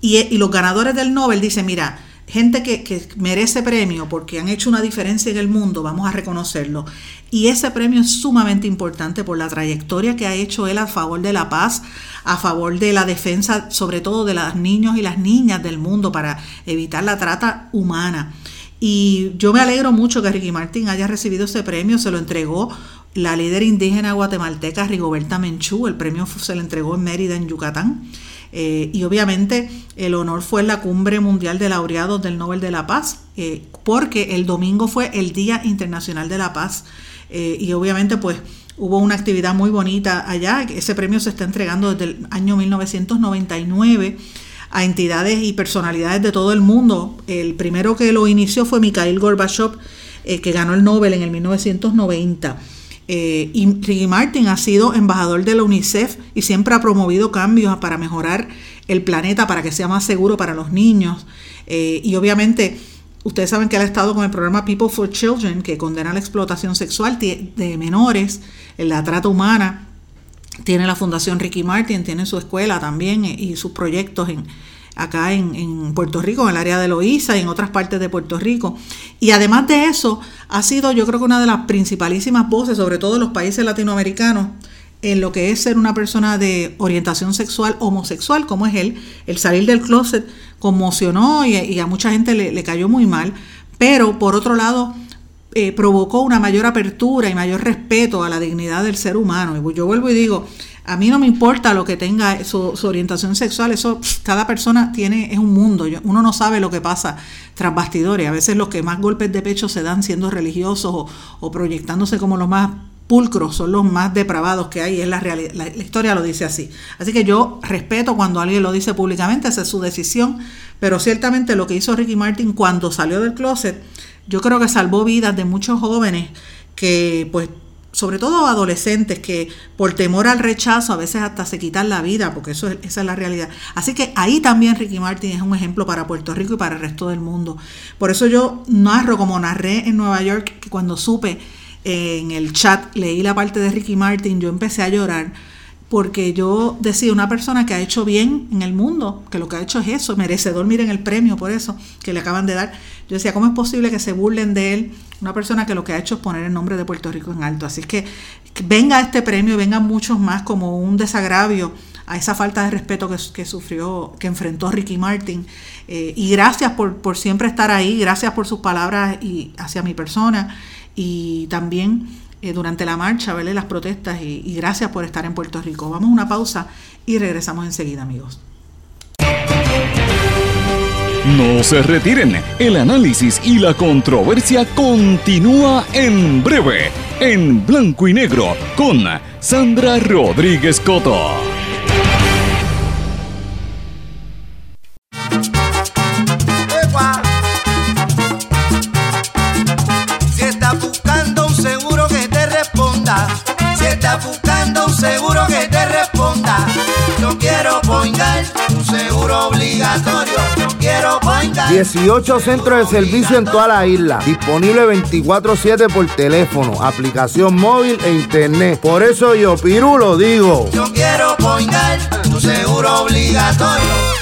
y, y los ganadores del Nobel dicen, mira, gente que, merece premio porque han hecho una diferencia en el mundo, vamos a reconocerlo. Y ese premio es sumamente importante por la trayectoria que ha hecho él a favor de la paz, a favor de la defensa, sobre todo de los niños y las niñas del mundo para evitar la trata humana. Y yo me alegro mucho que Ricky Martín haya recibido ese premio, se lo entregó la líder indígena guatemalteca Rigoberta Menchú, el premio se le entregó en Mérida, en Yucatán. Eh, y obviamente el honor fue la cumbre mundial de laureados del Nobel de la Paz, eh, porque el domingo fue el Día Internacional de la Paz. Eh, y obviamente pues hubo una actividad muy bonita allá. Ese premio se está entregando desde el año 1999 a entidades y personalidades de todo el mundo. El primero que lo inició fue Mikhail Gorbachev, que ganó el Nobel en el 1990. Eh, y Ricky Martin ha sido embajador de la UNICEF y siempre ha promovido cambios para mejorar el planeta, para que sea más seguro para los niños. Eh, y obviamente, ustedes saben que él ha estado con el programa People for Children, que condena la explotación sexual de menores, la trata humana. Tiene la Fundación Ricky Martin, tiene su escuela también eh, y sus proyectos en, acá en, Puerto Rico, en el área de Loíza y en otras partes de Puerto Rico. Y además de eso, ha sido yo creo que una de las principalísimas voces, sobre todo en los países latinoamericanos, en lo que es ser una persona de orientación sexual homosexual, como es él. El salir del closet conmocionó y, a mucha gente le, cayó muy mal, pero por otro lado eh, provocó una mayor apertura y mayor respeto a la dignidad del ser humano. Y yo vuelvo y digo, a mí no me importa lo que tenga su, orientación sexual, eso cada persona tiene, es un mundo, uno no sabe lo que pasa tras bastidores, a veces los que más golpes de pecho se dan siendo religiosos o, proyectándose como los más pulcros, son los más depravados que hay, es la, realidad, la, historia lo dice así. Así que yo respeto cuando alguien lo dice públicamente, esa es su decisión, pero ciertamente lo que hizo Ricky Martin cuando salió del closet, yo creo que salvó vidas de muchos jóvenes que pues sobre todo adolescentes que por temor al rechazo a veces hasta se quitan la vida, porque eso esa es la realidad. Así que ahí también Ricky Martin es un ejemplo para Puerto Rico y para el resto del mundo. Por eso yo narro como narré en Nueva York, que cuando supe eh, en el chat, leí la parte de Ricky Martin, yo empecé a llorar porque yo decía, una persona que ha hecho bien en el mundo, que lo que ha hecho es eso, merecedor, miren el premio por eso que le acaban de dar. Yo decía, ¿cómo es posible que se burlen de él? Una persona que lo que ha hecho es poner el nombre de Puerto Rico en alto. Así que, venga este premio, vengan muchos más como un desagravio a esa falta de respeto que, sufrió, que enfrentó Ricky Martin. Eh, y gracias por, por siempre estar ahí, gracias por sus palabras y hacia mi persona. Y también eh, durante la marcha, ¿vale? las protestas y, y gracias por estar en Puerto Rico. Vamos a una pausa y regresamos enseguida, amigos. No se retiren, el análisis y la controversia continúa en breve, en blanco y negro, con Sandra Rodríguez Coto. buscando un seguro que te responda. Yo quiero poingar un seguro obligatorio. Yo quiero poingar. 18 centros de servicio en toda la isla. Disponible 24-7 por teléfono, aplicación móvil e internet. Por eso yo, Piru, lo digo. Yo quiero poingar un seguro obligatorio.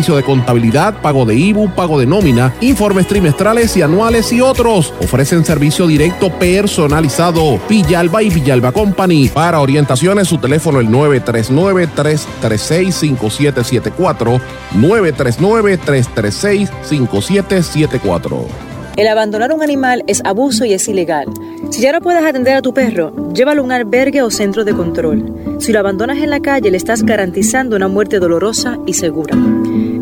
de contabilidad, pago de IBU, pago de nómina, informes trimestrales y anuales y otros. Ofrecen servicio directo personalizado. Villalba y Villalba Company. Para orientaciones, su teléfono el 939-336-5774. 939-336-5774. El abandonar un animal es abuso y es ilegal. Si ya no puedes atender a tu perro, llévalo a un albergue o centro de control. Si lo abandonas en la calle, le estás garantizando una muerte dolorosa y segura.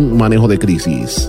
manejo de crisis.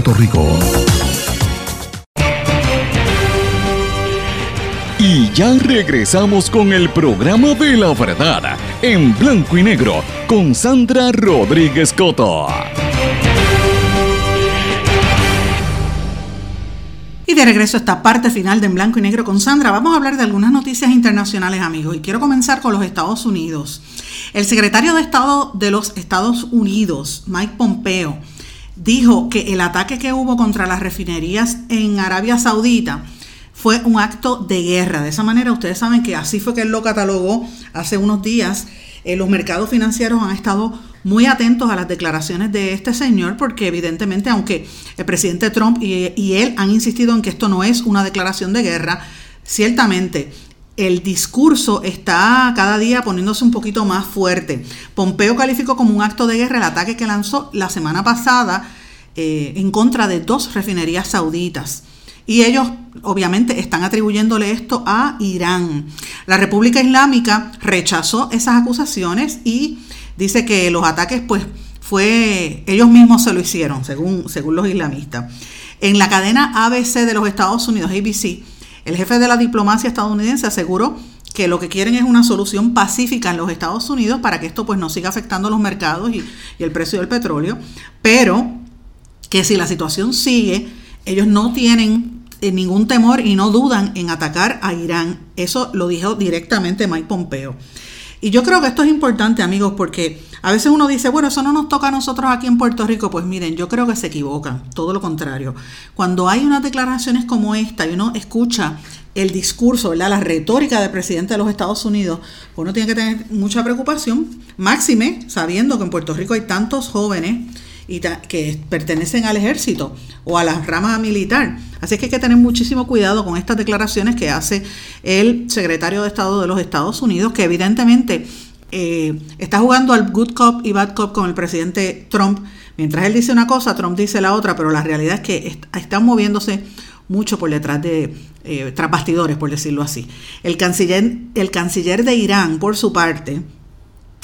Rico. Y ya regresamos con el programa de la verdad en blanco y negro con Sandra Rodríguez Coto. Y de regreso a esta parte final de En Blanco y Negro con Sandra, vamos a hablar de algunas noticias internacionales, amigos. Y quiero comenzar con los Estados Unidos. El secretario de Estado de los Estados Unidos, Mike Pompeo, dijo que el ataque que hubo contra las refinerías en Arabia Saudita fue un acto de guerra. De esa manera, ustedes saben que así fue que él lo catalogó hace unos días. Eh, los mercados financieros han estado muy atentos a las declaraciones de este señor porque evidentemente aunque el presidente Trump y, él han insistido en que esto no es una declaración de guerra, ciertamente el discurso está cada día poniéndose un poquito más fuerte. Pompeo calificó como un acto de guerra el ataque que lanzó la semana pasada eh, en contra de dos refinerías sauditas. Y ellos obviamente están atribuyéndole esto a Irán. La República Islámica rechazó esas acusaciones y dice que los ataques pues fue ellos mismos se lo hicieron según según los islamistas. En la cadena ABC de los Estados Unidos, ABC, el jefe de la diplomacia estadounidense aseguró que lo que quieren es una solución pacífica en los Estados Unidos para que esto pues no siga afectando los mercados y, y el precio del petróleo, pero que si la situación sigue, ellos no tienen eh, ningún temor y no dudan en atacar a Irán. Eso lo dijo directamente Mike Pompeo. Y yo creo que esto es importante, amigos, porque a veces uno dice, bueno, eso no nos toca a nosotros aquí en Puerto Rico. Pues miren, yo creo que se equivocan, todo lo contrario. Cuando hay unas declaraciones como esta y uno escucha el discurso, ¿verdad? la retórica del presidente de los Estados Unidos, uno tiene que tener mucha preocupación, máxime sabiendo que en Puerto Rico hay tantos jóvenes y que pertenecen al ejército o a la rama militar. Así que hay que tener muchísimo cuidado con estas declaraciones que hace el secretario de Estado de los Estados Unidos, que evidentemente eh, está jugando al good cop y bad cop con el presidente Trump. Mientras él dice una cosa, Trump dice la otra, pero la realidad es que están moviéndose mucho por detrás de, eh, bastidores, por decirlo así. El canciller, el canciller de Irán, por su parte,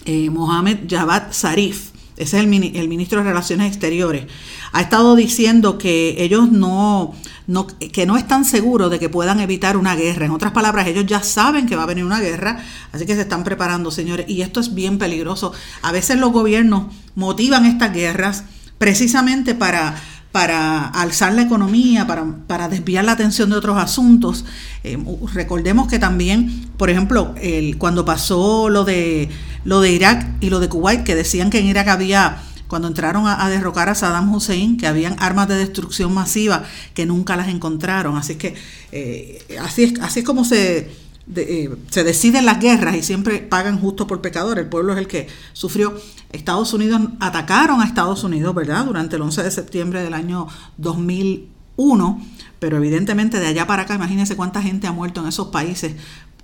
eh, Mohamed Javad Zarif, ese es el, ministro de Relaciones Exteriores, ha estado diciendo que ellos no, no, que no están seguros de que puedan evitar una guerra. En otras palabras, ellos ya saben que va a venir una guerra, así que se están preparando, señores. Y esto es bien peligroso. A veces los gobiernos motivan estas guerras precisamente para para alzar la economía, para, desviar la atención de otros asuntos. Eh, recordemos que también, por ejemplo, el, cuando pasó lo de, lo de Irak y lo de Kuwait, que decían que en Irak había, cuando entraron a, derrocar a Saddam Hussein, que habían armas de destrucción masiva que nunca las encontraron. Así que eh, así, es, así es como se eh, se deciden las guerras y siempre pagan justo por pecador. El pueblo es el que sufrió. Estados Unidos atacaron a Estados Unidos, ¿verdad? Durante el 11 de septiembre del año 2001, pero evidentemente de allá para acá, imagínense cuánta gente ha muerto en esos países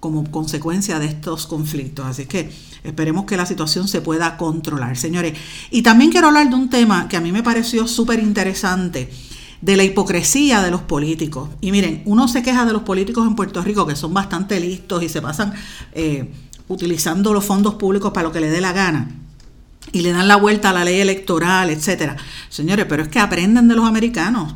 como consecuencia de estos conflictos. Así que esperemos que la situación se pueda controlar, señores. Y también quiero hablar de un tema que a mí me pareció súper interesante de la hipocresía de los políticos. Y miren, uno se queja de los políticos en Puerto Rico que son bastante listos y se pasan eh, utilizando los fondos públicos para lo que le dé la gana y le dan la vuelta a la ley electoral, etcétera. Señores, pero es que aprenden de los americanos.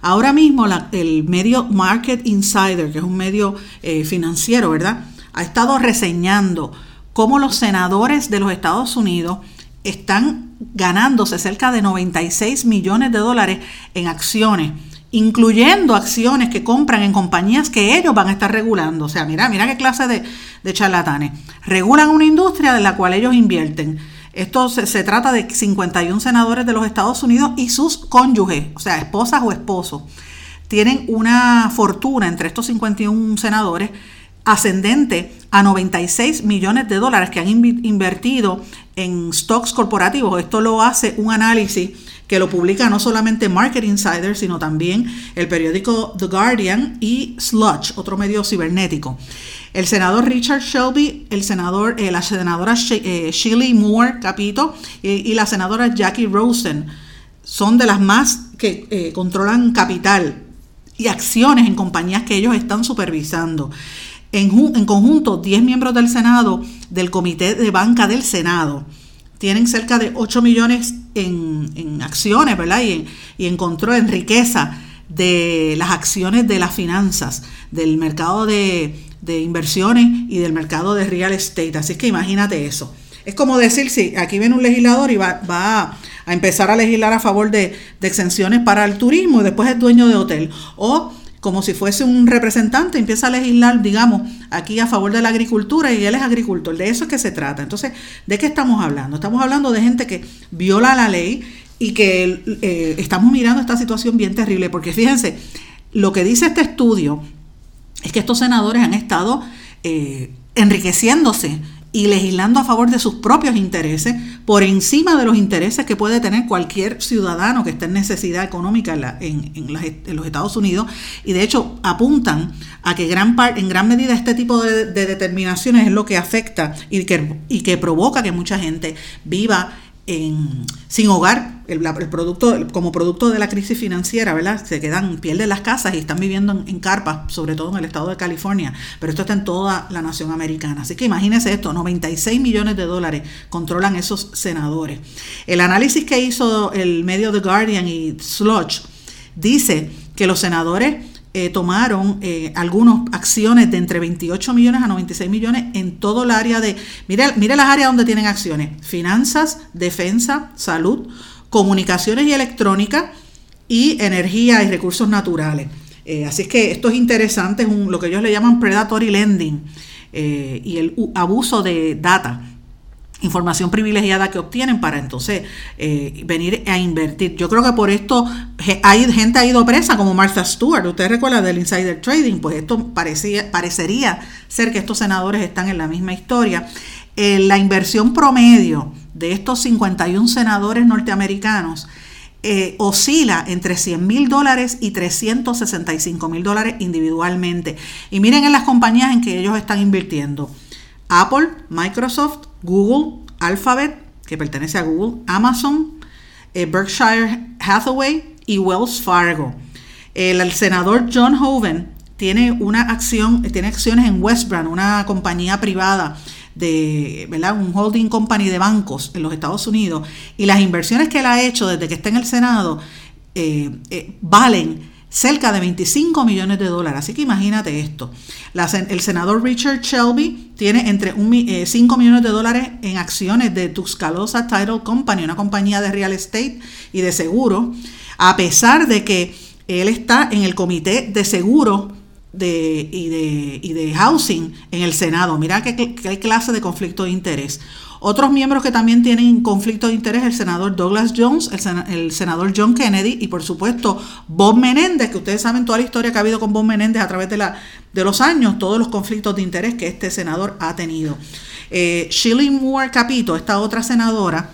Ahora mismo el medio Market Insider, que es un medio eh, financiero, ¿verdad? Ha estado reseñando cómo los senadores de los Estados Unidos están ganándose cerca de 96 millones de dólares en acciones, incluyendo acciones que compran en compañías que ellos van a estar regulando. O sea, mira, mira qué clase de, de charlatanes. Regulan una industria de la cual ellos invierten. Esto se, trata de 51 senadores de los Estados Unidos y sus cónyuges, o sea, esposas o esposos. Tienen una fortuna entre estos 51 senadores ascendente a 96 millones de dólares que han invertido en stocks corporativos. Esto lo hace un análisis que lo publica no solamente Market Insider, sino también el periódico The Guardian y Sludge, otro medio cibernético. El senador Richard Shelby, el senador, eh, la senadora eh, Shelley Moore Capito y la senadora Jackie Rosen son de las más que eh, controlan capital y acciones en compañías que ellos están supervisando. En, conjunto, 10 miembros del Senado, del Comité de Banca del Senado, tienen cerca de 8 millones en, acciones, ¿verdad? Y y en control, en riqueza de las acciones de las finanzas, del mercado de, inversiones y del mercado de real estate. Así es que imagínate eso. Es como decir, si aquí viene un legislador y va, va a empezar a legislar a favor de, de, exenciones para el turismo y después es dueño de hotel. O como si fuese un representante, empieza a legislar, digamos, aquí a favor de la agricultura y él es agricultor. De eso es que se trata. Entonces, ¿de qué estamos hablando? Estamos hablando de gente que viola la ley y que eh, estamos mirando esta situación bien terrible, porque fíjense, lo que dice este estudio es que estos senadores han estado eh, enriqueciéndose y legislando a favor de sus propios intereses por encima de los intereses que puede tener cualquier ciudadano que esté en necesidad económica en, los Estados Unidos. Y de hecho apuntan a que gran en gran medida este tipo de, determinaciones es lo que afecta y que, y que provoca que mucha gente viva sin hogar, el, producto, como producto de la crisis financiera, ¿verdad? Se quedan, pierden las casas y están viviendo en, carpas, sobre todo en el estado de California, pero esto está en toda la nación americana. Así que imagínense esto, 96 millones de dólares controlan esos senadores. El análisis que hizo el medio The Guardian y Sludge dice que los senadores eh, tomaron eh, algunas acciones de entre 28 millones a 96 millones en todo el área de, mire, mire las áreas donde tienen acciones, finanzas, defensa, salud, comunicaciones y electrónica y energía y recursos naturales. Eh, así es que esto es interesante, es lo que ellos le llaman predatory lending y el abuso de data información privilegiada que obtienen para entonces eh, venir a invertir. Yo creo que por esto hay gente ha ido presa como Martha Stewart. Usted recuerda del insider trading, pues esto parecía, parecería ser que estos senadores están en la misma historia. Eh, la inversión promedio de estos 51 senadores norteamericanos eh, oscila entre 100 mil dólares y 365 mil dólares individualmente. Y miren en las compañías en que ellos están invirtiendo. Apple, Microsoft, Google, Alphabet, que pertenece a Google, Amazon, eh, Berkshire Hathaway y Wells Fargo. El, senador John Hoven tiene una acción, tiene acciones en Westbrand, una compañía privada de, ¿verdad? Un holding company de bancos en los Estados Unidos. Y las inversiones que él ha hecho desde que está en el Senado eh, eh, valen cerca de 25 millones de dólares. Así que imagínate esto. el senador Richard Shelby tiene entre 5 eh, millones de dólares en acciones de Tuscaloosa Title Company, una compañía de real estate y de seguro, a pesar de que él está en el comité de seguro y, de, housing en el Senado. Mira qué clase de conflicto de interés. Otros miembros que también tienen conflicto de interés, el senador Douglas Jones, el, senador John Kennedy y por supuesto Bob Menéndez, que ustedes saben toda la historia que ha habido con Bob Menéndez a través de, la, de los años, todos los conflictos de interés que este senador ha tenido. Eh, Shirley Moore Capito, esta otra senadora,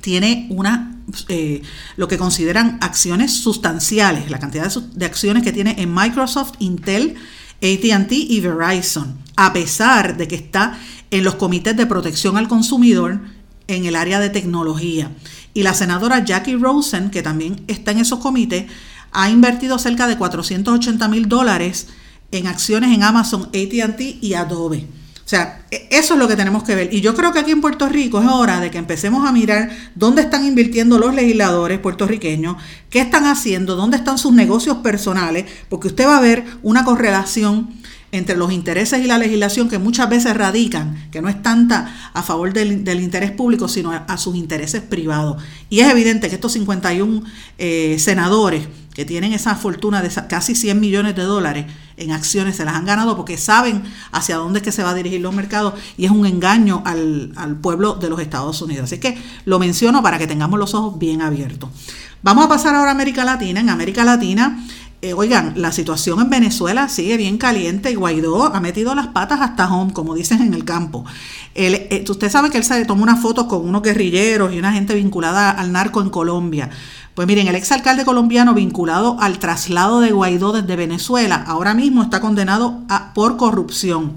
tiene una eh, lo que consideran acciones sustanciales, la cantidad de, de acciones que tiene en Microsoft, Intel, ATT y Verizon, a pesar de que está en los comités de protección al consumidor en el área de tecnología. Y la senadora Jackie Rosen, que también está en esos comités, ha invertido cerca de 480 mil dólares en acciones en Amazon, ATT y Adobe. O sea, e, eso es lo que tenemos que ver. Y yo creo que aquí en Puerto Rico es hora de que empecemos a mirar dónde están invirtiendo los legisladores puertorriqueños, qué están haciendo, dónde están sus negocios personales, porque usted va a ver una correlación entre los intereses y la legislación que muchas veces radican, que no es tanta a favor del, interés público, sino a, sus intereses privados. Y es evidente que estos 51 eh, senadores que tienen esa fortuna de casi 100 millones de dólares en acciones, se las han ganado porque saben hacia dónde es que se va a dirigir los mercados y es un engaño al, al pueblo de los Estados Unidos. Así que lo menciono para que tengamos los ojos bien abiertos. Vamos a pasar ahora a América Latina. En América Latina eh, oigan, la situación en Venezuela sigue bien caliente y Guaidó ha metido las patas hasta home, como dicen en el campo. Eh, usted sabe que él se tomó una foto con unos guerrilleros y una gente vinculada al narco en Colombia. Pues miren, el exalcalde colombiano vinculado al traslado de Guaidó desde Venezuela ahora mismo está condenado por corrupción.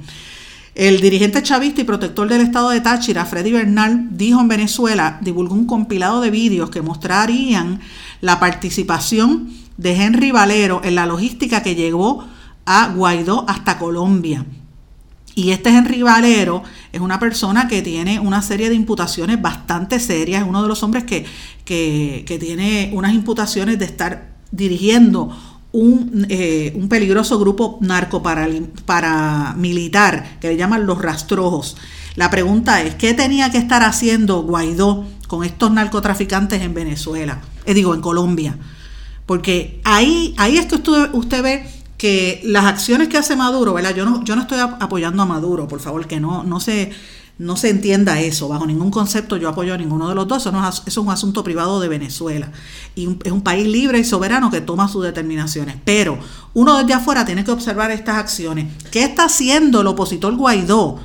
El dirigente chavista y protector del estado de Táchira, Freddy Bernal, dijo en Venezuela, divulgó un compilado de vídeos que mostrarían la participación de Henry Valero en la logística que llevó a Guaidó hasta Colombia. Y este Henry Valero es una persona que tiene una serie de imputaciones bastante serias, es uno de los hombres que, que, tiene unas imputaciones de estar dirigiendo un, eh, un peligroso grupo narco paramilitar que le llaman los rastrojos. La pregunta es, ¿qué tenía que estar haciendo Guaidó con estos narcotraficantes en Venezuela? Eh, digo, en Colombia. Porque ahí, ahí es que usted, usted ve que las acciones que hace Maduro, ¿verdad? Yo no, yo no estoy apoyando a Maduro, por favor, que no, no se, no se entienda eso. Bajo ningún concepto yo apoyo a ninguno de los dos. Eso, es, un asunto privado de Venezuela. Y es un país libre y soberano que toma sus determinaciones. Pero uno desde afuera tiene que observar estas acciones. ¿Qué está haciendo el opositor Guaidó?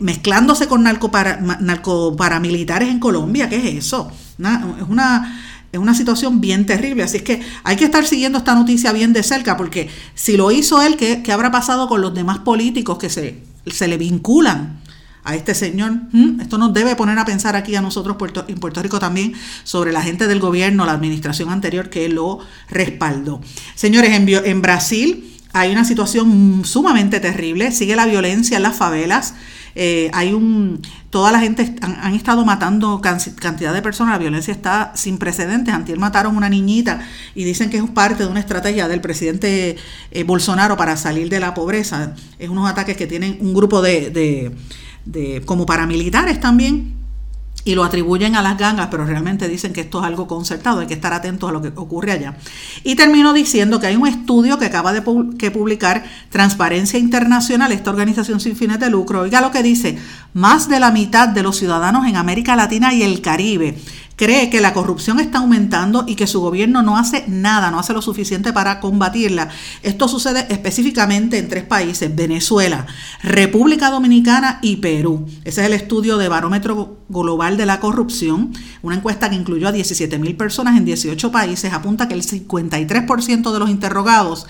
mezclándose con narcoparamilitares en Colombia. ¿Qué es eso? es una es una situación bien terrible, así es que hay que estar siguiendo esta noticia bien de cerca, porque si lo hizo él, ¿qué, habrá pasado con los demás políticos que se, se le vinculan a este señor? Esto nos debe poner a pensar aquí a nosotros en Puerto Rico también sobre la gente del gobierno, la administración anterior que lo respaldó. Señores, en, en Brasil hay una situación sumamente terrible, sigue la violencia en las favelas. Eh, hay un, toda la gente han, estado matando cantidad de personas, la violencia está sin precedentes. Antier mataron una niñita y dicen que es parte de una estrategia del presidente eh, Bolsonaro para salir de la pobreza. Es unos ataques que tienen un grupo de, de como paramilitares también y lo atribuyen a las gangas, pero realmente dicen que esto es algo concertado, hay que estar atentos a lo que ocurre allá. Y termino diciendo que hay un estudio que acaba de que publicar Transparencia Internacional, esta organización sin fines de lucro. Oiga lo que dice, más de la mitad de los ciudadanos en América Latina y el Caribe cree que la corrupción está aumentando y que su gobierno no hace nada, no hace lo suficiente para combatirla. Esto sucede específicamente en tres países, Venezuela, República Dominicana y Perú. Ese es el estudio de Barómetro Global de la Corrupción, una encuesta que incluyó a 17 mil personas en 18 países, apunta que el 53% de los interrogados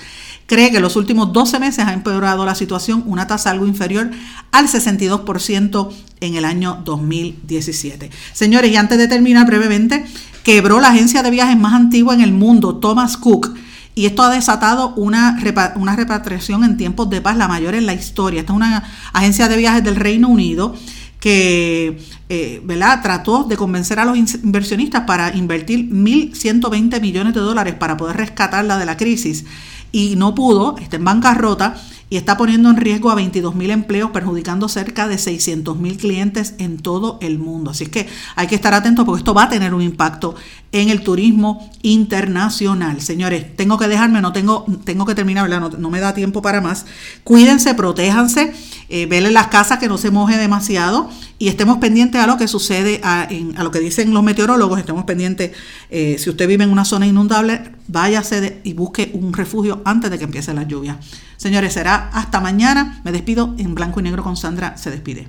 cree que en los últimos 12 meses ha empeorado la situación, una tasa algo inferior al 62% en el año 2017. Señores, y antes de terminar brevemente, quebró la agencia de viajes más antigua en el mundo, Thomas Cook. Y esto ha desatado una, una repatriación en tiempos de paz, la mayor en la historia. Esta es una agencia de viajes del Reino Unido que eh, trató de convencer a los inversionistas para invertir 1.120 millones de dólares para poder rescatarla de la crisis y no pudo, está en bancarrota y está poniendo en riesgo a 22 mil empleos, perjudicando cerca de 600 mil clientes en todo el mundo. Así es que hay que estar atentos porque esto va a tener un impacto en el turismo internacional. Señores, tengo que dejarme, no tengo, tengo que terminar, no, no, me da tiempo para más. Cuídense, protéjanse, eh, velen las casas que no se moje demasiado y estemos pendientes a lo que sucede, a, lo que dicen los meteorólogos, estemos pendientes, eh, si usted vive en una zona inundable, váyase y busque un refugio antes de que empiece la lluvia. Señores, será hasta mañana. Me despido en blanco y negro con Sandra. Se despide.